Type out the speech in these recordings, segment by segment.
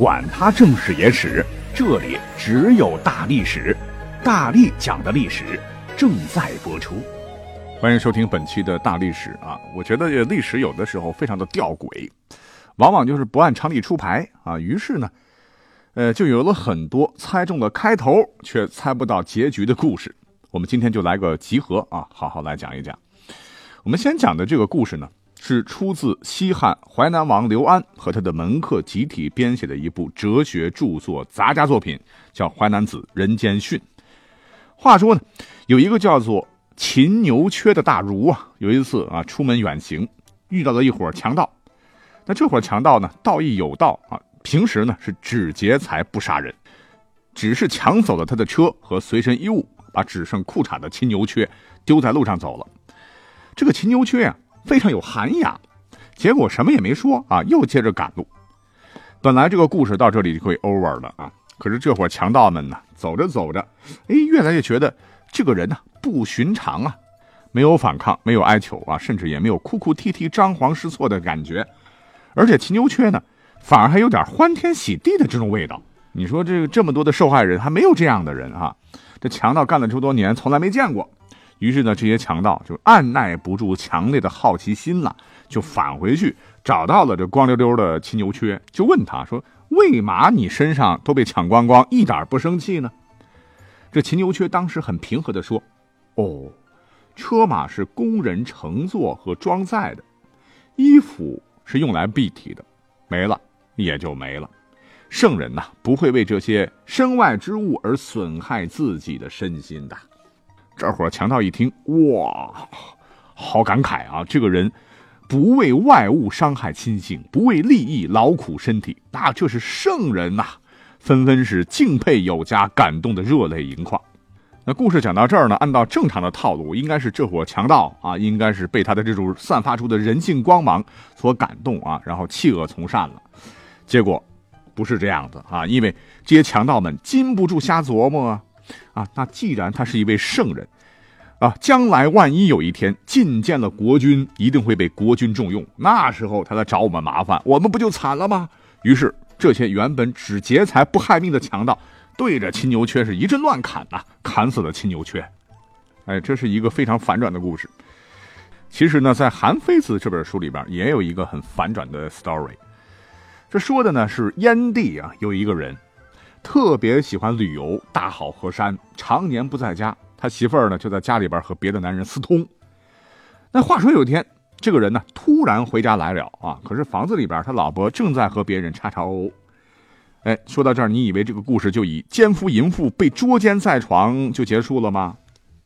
管他正史野史。这里只有大历史，大力讲的历史正在播出。欢迎收听本期的大历史啊！我觉得历史有的时候非常的吊诡，往往就是不按常理出牌啊。于是呢，呃，就有了很多猜中了开头却猜不到结局的故事。我们今天就来个集合啊，好好来讲一讲。我们先讲的这个故事呢。是出自西汉淮南王刘安和他的门客集体编写的一部哲学著作杂家作品，叫《淮南子·人间训》。话说呢，有一个叫做秦牛缺的大儒啊，有一次啊出门远行，遇到了一伙强盗。那这伙强盗呢，道义有道啊，平时呢是只劫财不杀人，只是抢走了他的车和随身衣物，把只剩裤衩的秦牛缺丢在路上走了。这个秦牛缺呀。非常有涵养，结果什么也没说啊，又接着赶路。本来这个故事到这里就可以 over 了啊，可是这伙强盗们呢，走着走着，哎，越来越觉得这个人呢不寻常啊，没有反抗，没有哀求啊，甚至也没有哭哭啼啼、张皇失措的感觉，而且秦牛缺呢，反而还有点欢天喜地的这种味道。你说这个这么多的受害人，还没有这样的人啊？这强盗干了这么多年，从来没见过。于是呢，这些强盗就按耐不住强烈的好奇心了，就返回去找到了这光溜溜的秦牛缺，就问他说：“为嘛你身上都被抢光光，一点不生气呢？”这秦牛缺当时很平和地说：“哦，车马是工人乘坐和装载的，衣服是用来蔽体的，没了也就没了。圣人呐，不会为这些身外之物而损害自己的身心的。”这伙强盗一听，哇，好感慨啊！这个人不为外物伤害亲性，不为利益劳苦身体，那这是圣人呐！纷纷是敬佩有加，感动的热泪盈眶。那故事讲到这儿呢，按照正常的套路，应该是这伙强盗啊，应该是被他的这种散发出的人性光芒所感动啊，然后弃恶从善了。结果不是这样子啊，因为这些强盗们禁不住瞎琢磨啊。啊，那既然他是一位圣人，啊，将来万一有一天觐见了国君，一定会被国君重用。那时候他来找我们麻烦，我们不就惨了吗？于是这些原本只劫财不害命的强盗，对着青牛缺是一阵乱砍呐，砍死了青牛缺。哎，这是一个非常反转的故事。其实呢，在《韩非子》这本书里边，也有一个很反转的 story。这说的呢是燕地啊，有一个人。特别喜欢旅游，大好河山，常年不在家。他媳妇儿呢，就在家里边和别的男人私通。那话说有一天，这个人呢突然回家来了啊，可是房子里边他老婆正在和别人叉叉哦。哎，说到这儿，你以为这个故事就以奸夫淫妇被捉奸在床就结束了吗？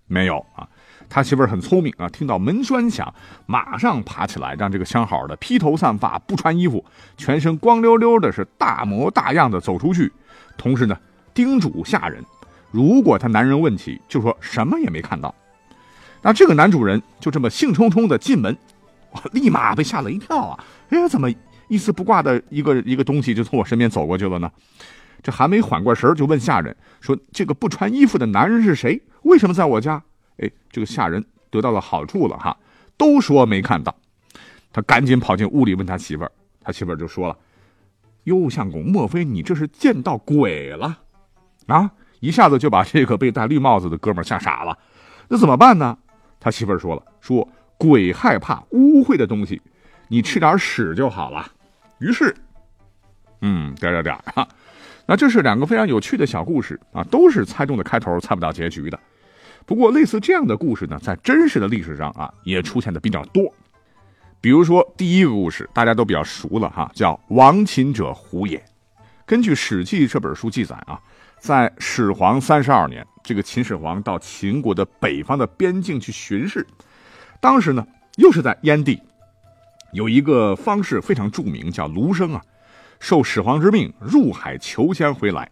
没有啊，他媳妇儿很聪明啊，听到门栓响，马上爬起来，让这个相好的披头散发，不穿衣服，全身光溜溜的，是大模大样的走出去。同时呢，叮嘱下人，如果他男人问起，就说什么也没看到。那这个男主人就这么兴冲冲的进门，我立马被吓了一跳啊！哎，怎么一丝不挂的一个一个东西就从我身边走过去了呢？这还没缓过神就问下人说：“这个不穿衣服的男人是谁？为什么在我家？”哎，这个下人得到了好处了哈，都说没看到。他赶紧跑进屋里问他媳妇儿，他媳妇儿就说了。哟，相公，莫非你这是见到鬼了？啊！一下子就把这个被戴绿帽子的哥们吓傻了。那怎么办呢？他媳妇儿说了：“说鬼害怕污秽的东西，你吃点屎就好了。”于是，嗯，点点点啊。那这是两个非常有趣的小故事啊，都是猜中的开头，猜不到结局的。不过，类似这样的故事呢，在真实的历史上啊，也出现的比较多。比如说，第一个故事大家都比较熟了哈，叫“亡秦者胡也”。根据《史记》这本书记载啊，在始皇三十二年，这个秦始皇到秦国的北方的边境去巡视，当时呢，又是在燕地，有一个方士非常著名，叫卢生啊，受始皇之命入海求仙回来，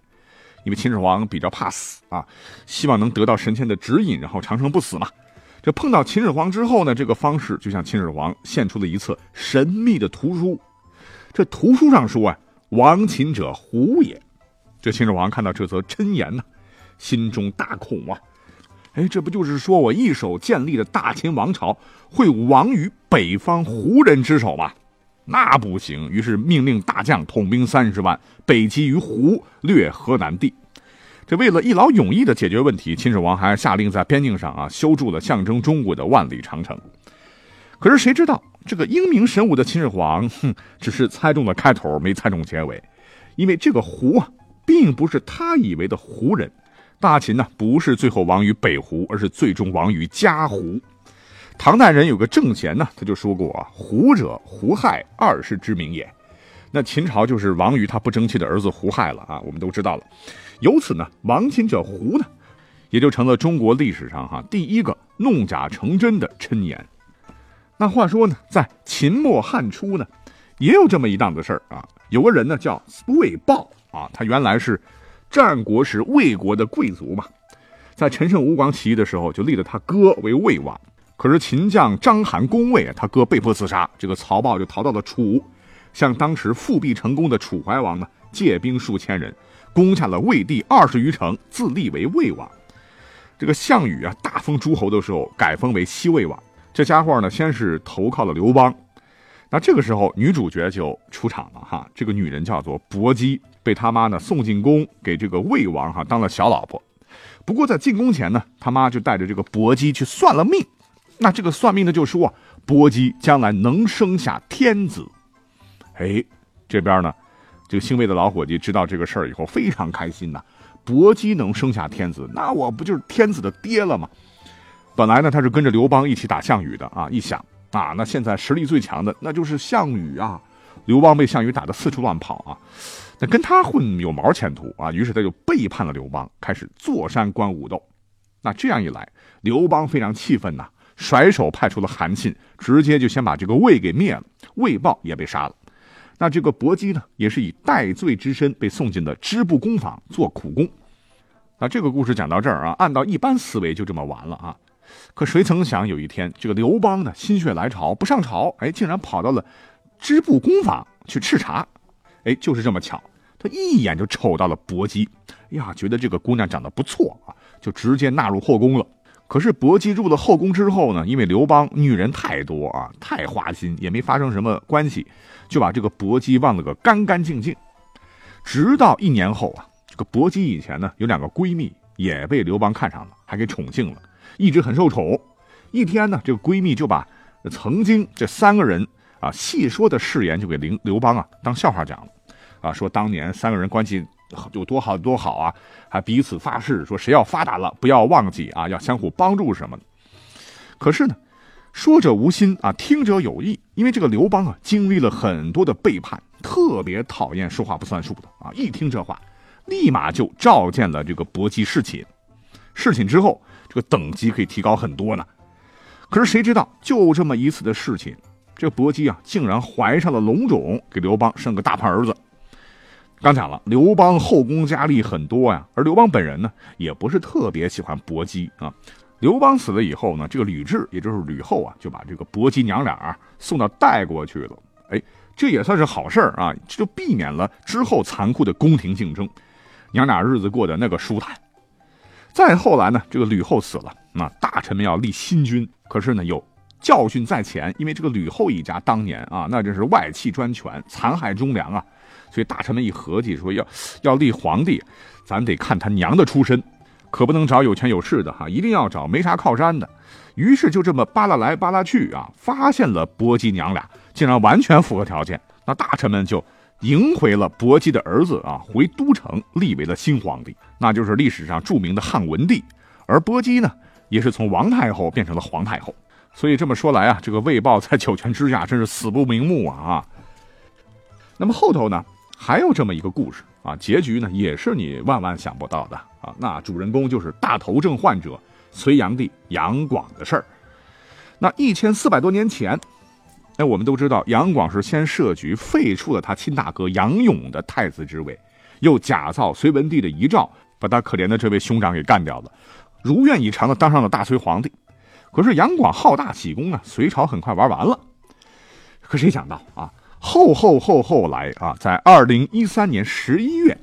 因为秦始皇比较怕死啊，希望能得到神仙的指引，然后长生不死嘛。这碰到秦始皇之后呢，这个方士就向秦始皇献出了一册神秘的图书。这图书上说啊，亡秦者胡也。这秦始皇看到这则谶言呢，心中大恐啊！哎，这不就是说我一手建立的大秦王朝会亡于北方胡人之手吗？那不行。于是命令大将统兵三十万，北击于胡，掠河南地。这为了一劳永逸的解决问题，秦始皇还下令在边境上啊修筑了象征中国的万里长城。可是谁知道这个英明神武的秦始皇，哼，只是猜中了开头，没猜中结尾。因为这个胡啊，并不是他以为的胡人。大秦呢，不是最后亡于北胡，而是最终亡于家胡。唐代人有个郑贤呢，他就说过啊：“胡者，胡亥二世之名也。”那秦朝就是亡于他不争气的儿子胡亥了啊，我们都知道了。由此呢，亡秦者胡呢，也就成了中国历史上哈第一个弄假成真的谶言。那话说呢，在秦末汉初呢，也有这么一档子事儿啊。有个人呢叫魏豹啊，他原来是战国时魏国的贵族嘛，在陈胜吴广起义的时候，就立了他哥为魏王。可是秦将章邯攻魏，他哥被迫自杀，这个曹豹就逃到了楚。向当时复辟成功的楚怀王呢借兵数千人，攻下了魏地二十余城，自立为魏王。这个项羽啊大封诸侯的时候，改封为西魏王。这家伙呢，先是投靠了刘邦。那这个时候，女主角就出场了哈。这个女人叫做薄姬，被他妈呢送进宫，给这个魏王哈当了小老婆。不过在进宫前呢，他妈就带着这个薄姬去算了命。那这个算命的就说，薄姬将来能生下天子。哎，这边呢，这个姓魏的老伙计知道这个事儿以后非常开心呐。薄姬能生下天子，那我不就是天子的爹了吗？本来呢，他是跟着刘邦一起打项羽的啊。一想啊，那现在实力最强的那就是项羽啊。刘邦被项羽打得四处乱跑啊，那跟他混有毛前途啊？于是他就背叛了刘邦，开始坐山观武斗。那这样一来，刘邦非常气愤呐，甩手派出了韩信，直接就先把这个魏给灭了，魏豹也被杀了。那这个薄姬呢，也是以戴罪之身被送进了织布工坊做苦工。那这个故事讲到这儿啊，按照一般思维就这么完了啊。可谁曾想有一天，这个刘邦呢心血来潮不上朝，哎，竟然跑到了织布工坊去视察。哎，就是这么巧，他一眼就瞅到了薄姬，呀，觉得这个姑娘长得不错啊，就直接纳入后宫了。可是薄姬入了后宫之后呢，因为刘邦女人太多啊，太花心，也没发生什么关系，就把这个薄姬忘了个干干净净。直到一年后啊，这个薄姬以前呢有两个闺蜜也被刘邦看上了，还给宠幸了，一直很受宠。一天呢，这个闺蜜就把曾经这三个人啊细说的誓言就给刘刘邦啊当笑话讲了，啊，说当年三个人关系。有多好多好啊！还彼此发誓说，谁要发达了，不要忘记啊，要相互帮助什么的。可是呢，说者无心啊，听者有意。因为这个刘邦啊，经历了很多的背叛，特别讨厌说话不算数的啊。一听这话，立马就召见了这个薄姬侍寝。侍寝之后，这个等级可以提高很多呢。可是谁知道，就这么一次的侍寝，这薄姬啊，竟然怀上了龙种，给刘邦生个大胖儿子。刚讲了，刘邦后宫佳丽很多呀，而刘邦本人呢，也不是特别喜欢薄姬啊。刘邦死了以后呢，这个吕雉，也就是吕后啊，就把这个薄姬娘俩啊送到代国去了。哎，这也算是好事儿啊，这就避免了之后残酷的宫廷竞争，娘俩日子过得那个舒坦。再后来呢，这个吕后死了，那大臣们要立新君，可是呢有教训在前，因为这个吕后一家当年啊，那真是外戚专权，残害忠良啊。所以大臣们一合计，说要要立皇帝，咱得看他娘的出身，可不能找有权有势的哈，一定要找没啥靠山的。于是就这么扒拉来扒拉去啊，发现了薄姬娘俩竟然完全符合条件。那大臣们就迎回了薄姬的儿子啊，回都城立为了新皇帝，那就是历史上著名的汉文帝。而薄姬呢，也是从王太后变成了皇太后。所以这么说来啊，这个魏豹在九泉之下真是死不瞑目啊啊！那么后头呢？还有这么一个故事啊，结局呢也是你万万想不到的啊。那主人公就是大头症患者隋炀帝杨广的事儿。那一千四百多年前，哎，我们都知道杨广是先设局废黜了他亲大哥杨勇的太子之位，又假造隋文帝的遗诏，把他可怜的这位兄长给干掉了，如愿以偿的当上了大隋皇帝。可是杨广好大喜功啊，隋朝很快玩完了。可谁想到啊，后后后后来啊，在二零一三年十一月，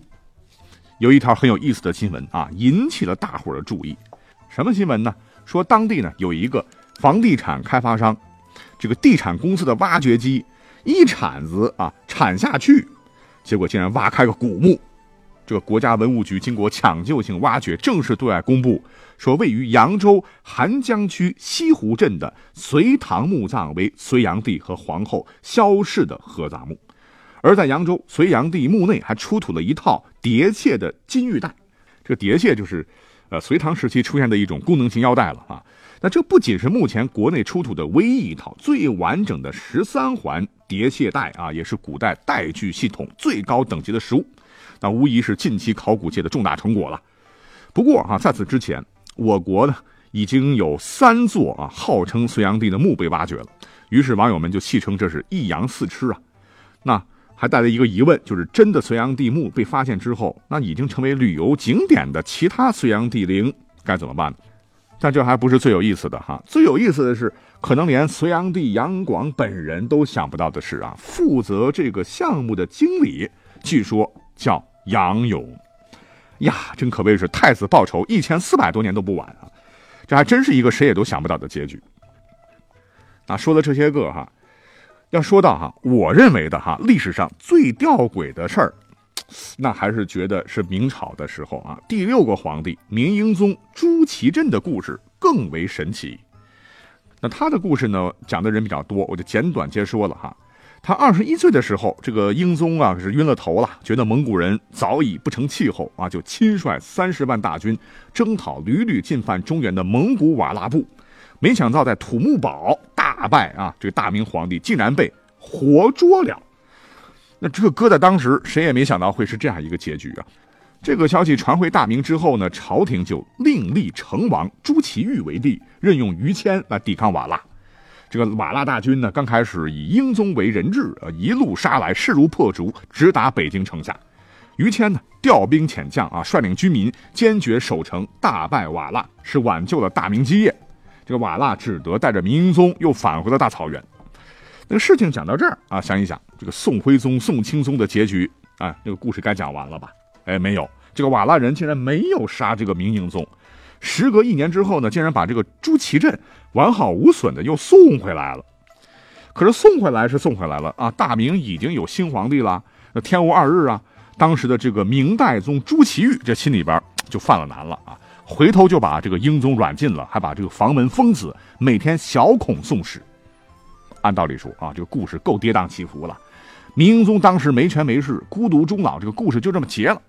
有一条很有意思的新闻啊，引起了大伙的注意。什么新闻呢？说当地呢有一个房地产开发商，这个地产公司的挖掘机一铲子啊铲下去，结果竟然挖开个古墓。这个国家文物局经过抢救性挖掘，正式对外公布说，位于扬州邗江区西湖镇的隋唐墓葬为隋炀帝和皇后萧氏的合葬墓。而在扬州隋炀帝墓内还出土了一套叠楔的金玉带，这个叠楔就是。呃，隋唐时期出现的一种功能性腰带了啊。那这不仅是目前国内出土的唯一一套最完整的十三环叠楔带啊，也是古代带具系统最高等级的实物。那无疑是近期考古界的重大成果了。不过啊，在此之前，我国呢已经有三座啊号称隋炀帝的墓被挖掘了。于是网友们就戏称这是一阳四吃啊。那。还带来一个疑问，就是真的隋炀帝墓被发现之后，那已经成为旅游景点的其他隋炀帝陵该怎么办呢？但这还不是最有意思的哈，最有意思的是，可能连隋炀帝杨广本人都想不到的是啊，负责这个项目的经理，据说叫杨勇，呀，真可谓是太子报仇一千四百多年都不晚啊！这还真是一个谁也都想不到的结局。那说了这些个哈。要说到哈，我认为的哈，历史上最吊诡的事儿，那还是觉得是明朝的时候啊，第六个皇帝明英宗朱祁镇的故事更为神奇。那他的故事呢，讲的人比较多，我就简短接说了哈。他二十一岁的时候，这个英宗啊是晕了头了，觉得蒙古人早已不成气候啊，就亲率三十万大军征讨屡屡进犯中原的蒙古瓦剌部。没想到在土木堡大败啊！这个大明皇帝竟然被活捉了。那这个搁在当时，谁也没想到会是这样一个结局啊！这个消息传回大明之后呢，朝廷就另立成王朱祁钰为帝，任用于谦来抵抗瓦剌。这个瓦剌大军呢，刚开始以英宗为人质，呃，一路杀来，势如破竹，直达北京城下。于谦呢，调兵遣将啊，率领军民坚决守城，大败瓦剌，是挽救了大明基业。这个瓦剌只得带着明英宗又返回了大草原。那个事情讲到这儿啊，想一想，这个宋徽宗、宋钦宗的结局啊，这个故事该讲完了吧？哎，没有，这个瓦剌人竟然没有杀这个明英宗。时隔一年之后呢，竟然把这个朱祁镇完好无损的又送回来了。可是送回来是送回来了啊，大明已经有新皇帝了，那天无二日啊。当时的这个明代宗朱祁钰这心里边就犯了难了啊。回头就把这个英宗软禁了，还把这个房门封死，每天小孔送使。按道理说啊，这个故事够跌宕起伏了。明英宗当时没权没势，孤独终老，这个故事就这么结了。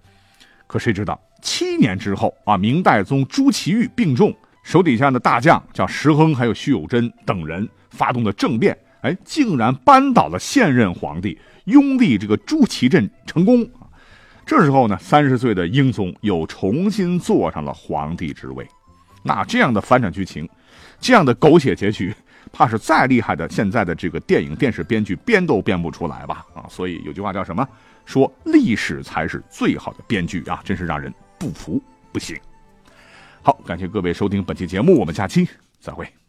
可谁知道七年之后啊，明代宗朱祁钰病重，手底下的大将叫石亨还有徐有贞等人发动的政变，哎，竟然扳倒了现任皇帝，拥立这个朱祁镇成功。这时候呢，三十岁的英宗又重新坐上了皇帝之位。那这样的反转剧情，这样的狗血结局，怕是再厉害的现在的这个电影电视编剧编都编不出来吧？啊，所以有句话叫什么？说历史才是最好的编剧啊！真是让人不服不行。好，感谢各位收听本期节目，我们下期再会。